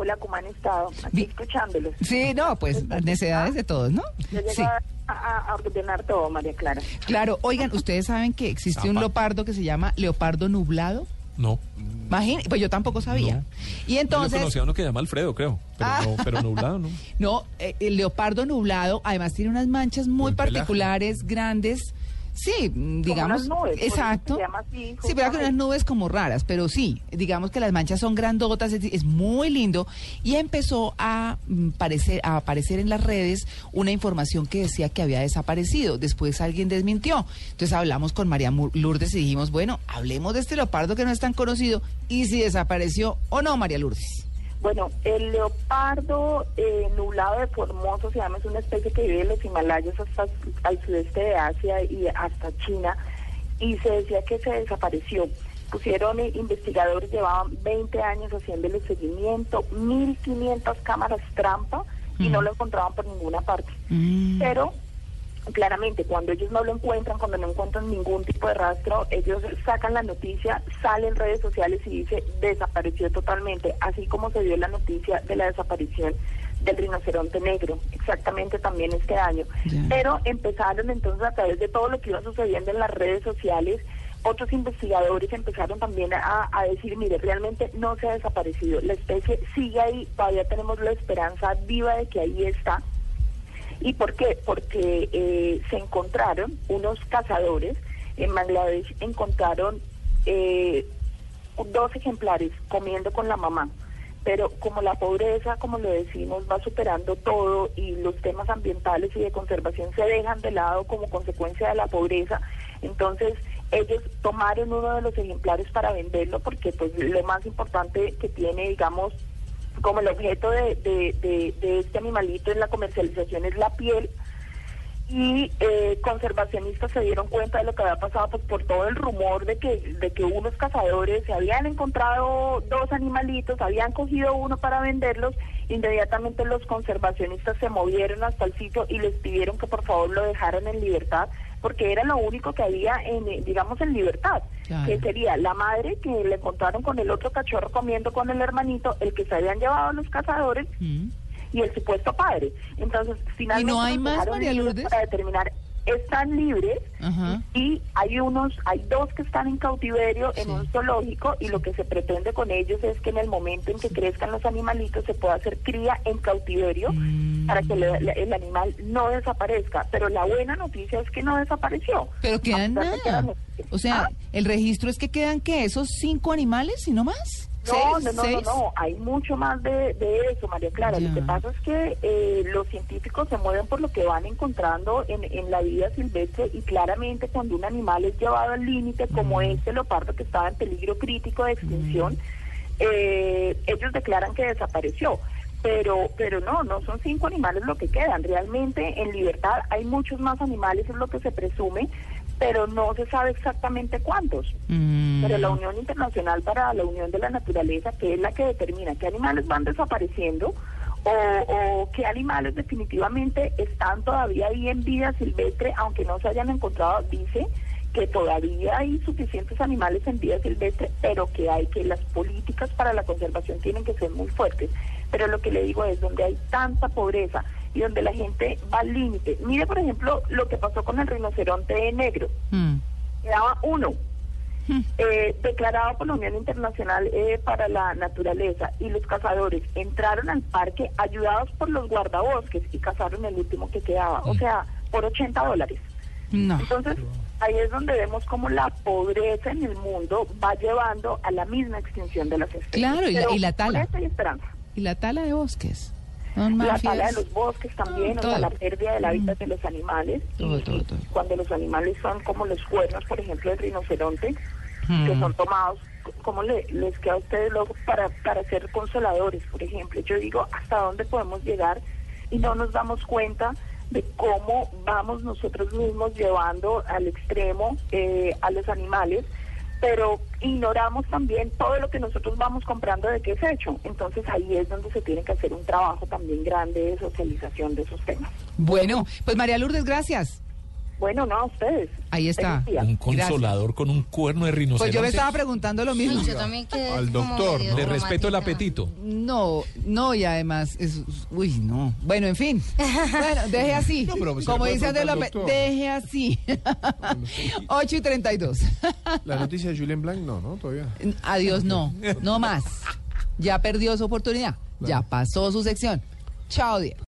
Hola, ¿cómo han estado? Aquí Vi- escuchándolos. Sí, no, pues las necesidades de todos, ¿no? Yo Sí, a, a- ordenar todo, María Clara. claro. Oigan, ¿ustedes saben que existe un leopardo que se llama leopardo nublado? No. Imagín- pues yo tampoco sabía. No. Y Yo entonces, conocía a uno que se llama Alfredo, creo. Pero, Ah. no, pero nublado, ¿no? no, eh, el leopardo nublado además tiene unas manchas muy Buen pelaje. particulares, grandes. Sí, mm, digamos, unas nubes, exacto. se llama así, sí, pero con unas nubes como raras, pero sí, digamos que las manchas son grandotas, es, es muy lindo y empezó a mm, parecer, a aparecer en las redes una información que decía que había desaparecido. Después alguien desmintió. Entonces hablamos con María Lourdes y dijimos, bueno, hablemos de este leopardo que no es tan conocido y si desapareció o no, María Lourdes. Bueno, el leopardo eh, nublado de Formoso se llama, es una especie que vive en los Himalayas hasta al sudeste de Asia y hasta China, y se decía que se desapareció. Pusieron investigadores, llevaban 20 años haciéndole seguimiento, 1.500 cámaras trampa, y no lo encontraban por ninguna parte. Mm. Pero claramente cuando ellos no lo encuentran, cuando no encuentran ningún tipo de rastro, ellos sacan la noticia, salen en redes sociales y dice desapareció totalmente, así como se dio la noticia de la desaparición del rinoceronte negro, exactamente también este año. Pero empezaron entonces a través de todo lo que iba sucediendo en las redes sociales, otros investigadores empezaron también a, a decir, mire, realmente no se ha desaparecido, la especie sigue ahí, todavía tenemos la esperanza viva de que ahí está. ¿Y por qué? Porque eh, se encontraron unos cazadores en Bangladesh, encontraron eh, dos ejemplares comiendo con la mamá. Pero como la pobreza, como lo decimos, va superando todo y los temas ambientales y de conservación se dejan de lado como consecuencia de la pobreza, entonces ellos tomaron uno de los ejemplares para venderlo porque pues lo más importante que tiene, digamos, como el objeto de, este animalito en la comercialización es la piel. Y eh, conservacionistas se dieron cuenta de lo que había pasado pues por todo el rumor de que unos cazadores se habían encontrado dos animalitos habían cogido uno para venderlos inmediatamente los conservacionistas se movieron hasta el sitio y les pidieron que por favor lo dejaran en libertad porque era lo único que había en eh, digamos en libertad Claro. que sería la madre que le encontraron con el otro cachorro comiendo con el hermanito el que se habían llevado los cazadores Mm. y el supuesto padre. Entonces, finalmente no hay más, María Lourdes? para determinar están libres Ajá. y hay unos, hay dos que están en cautiverio en un zoológico y lo que se pretende con ellos es que en el momento en que crezcan los animalitos se pueda hacer cría en cautiverio Mm. para que le- le- el animal no desaparezca. Pero la buena noticia es que no desapareció. Pero quedan que nada. O sea, ¿Ah? el registro es que quedan que esos cinco animales y no más. No, no, no, no, no, hay mucho más de, de eso, María Clara. Lo que pasa es que eh, los científicos se mueven por lo que van encontrando en, en la vida silvestre y claramente cuando un animal es llevado al límite, como este leopardo que estaba en peligro crítico de extinción, eh, ellos declaran que desapareció. Pero, pero no, no son cinco animales lo que quedan. Realmente en libertad hay muchos más animales, es lo que se presume, pero no se sabe exactamente cuántos. Mm. Pero la Unión Internacional para la Unión de la Naturaleza, que es la que determina qué animales van desapareciendo o, o qué animales definitivamente están todavía ahí en vida silvestre, aunque no se hayan encontrado, dice que todavía hay suficientes animales en vida silvestre, pero que hay que las políticas para la conservación tienen que ser muy fuertes. Pero lo que le digo es donde hay tanta pobreza y donde la gente va al límite. Mire, por ejemplo, lo que pasó con el rinoceronte negro. Mm. Quedaba uno Hmm. eh, declarado por la Unión Internacional eh, para la Naturaleza y los cazadores entraron al parque ayudados por los guardabosques y cazaron el último que quedaba, o sea, por 80 dólares. No. Entonces, ahí es donde vemos cómo la pobreza en el mundo va llevando a la misma extinción de las especies. Claro, y la- y la tala. Y la tala de bosques. La tala de los bosques también, o sea, la pérdida del hábitat de los animales. Todo, todo. Cuando los animales son como los cuernos, por ejemplo, del rinoceronte, que Mm. son tomados cómo le, les queda a ustedes luego para, para ser consoladores, por ejemplo. Yo digo, ¿hasta dónde podemos llegar? Y no nos damos cuenta de cómo vamos nosotros mismos llevando al extremo eh, a los animales, pero ignoramos también todo lo que nosotros vamos comprando de qué es hecho. Entonces ahí es donde se tiene que hacer un trabajo también grande de socialización de esos temas. Bueno, pues María Lourdes, gracias. Bueno, no a ustedes. Ahí está. Un consolador con un cuerno de rinoceronte. Pues yo me estaba preguntando lo mismo. Yo también quedé Al doctor. Le respeto el apetito. No, no, y además, es, uy, no. Bueno, en fin. Bueno, deje así. No, pero se Como dice preguntar López, deje así. 8 y 32. La noticia de Julien Blanc, no, no, todavía. Adiós, no. No más. Ya perdió su oportunidad. Ya pasó su sección. Chao, Diego.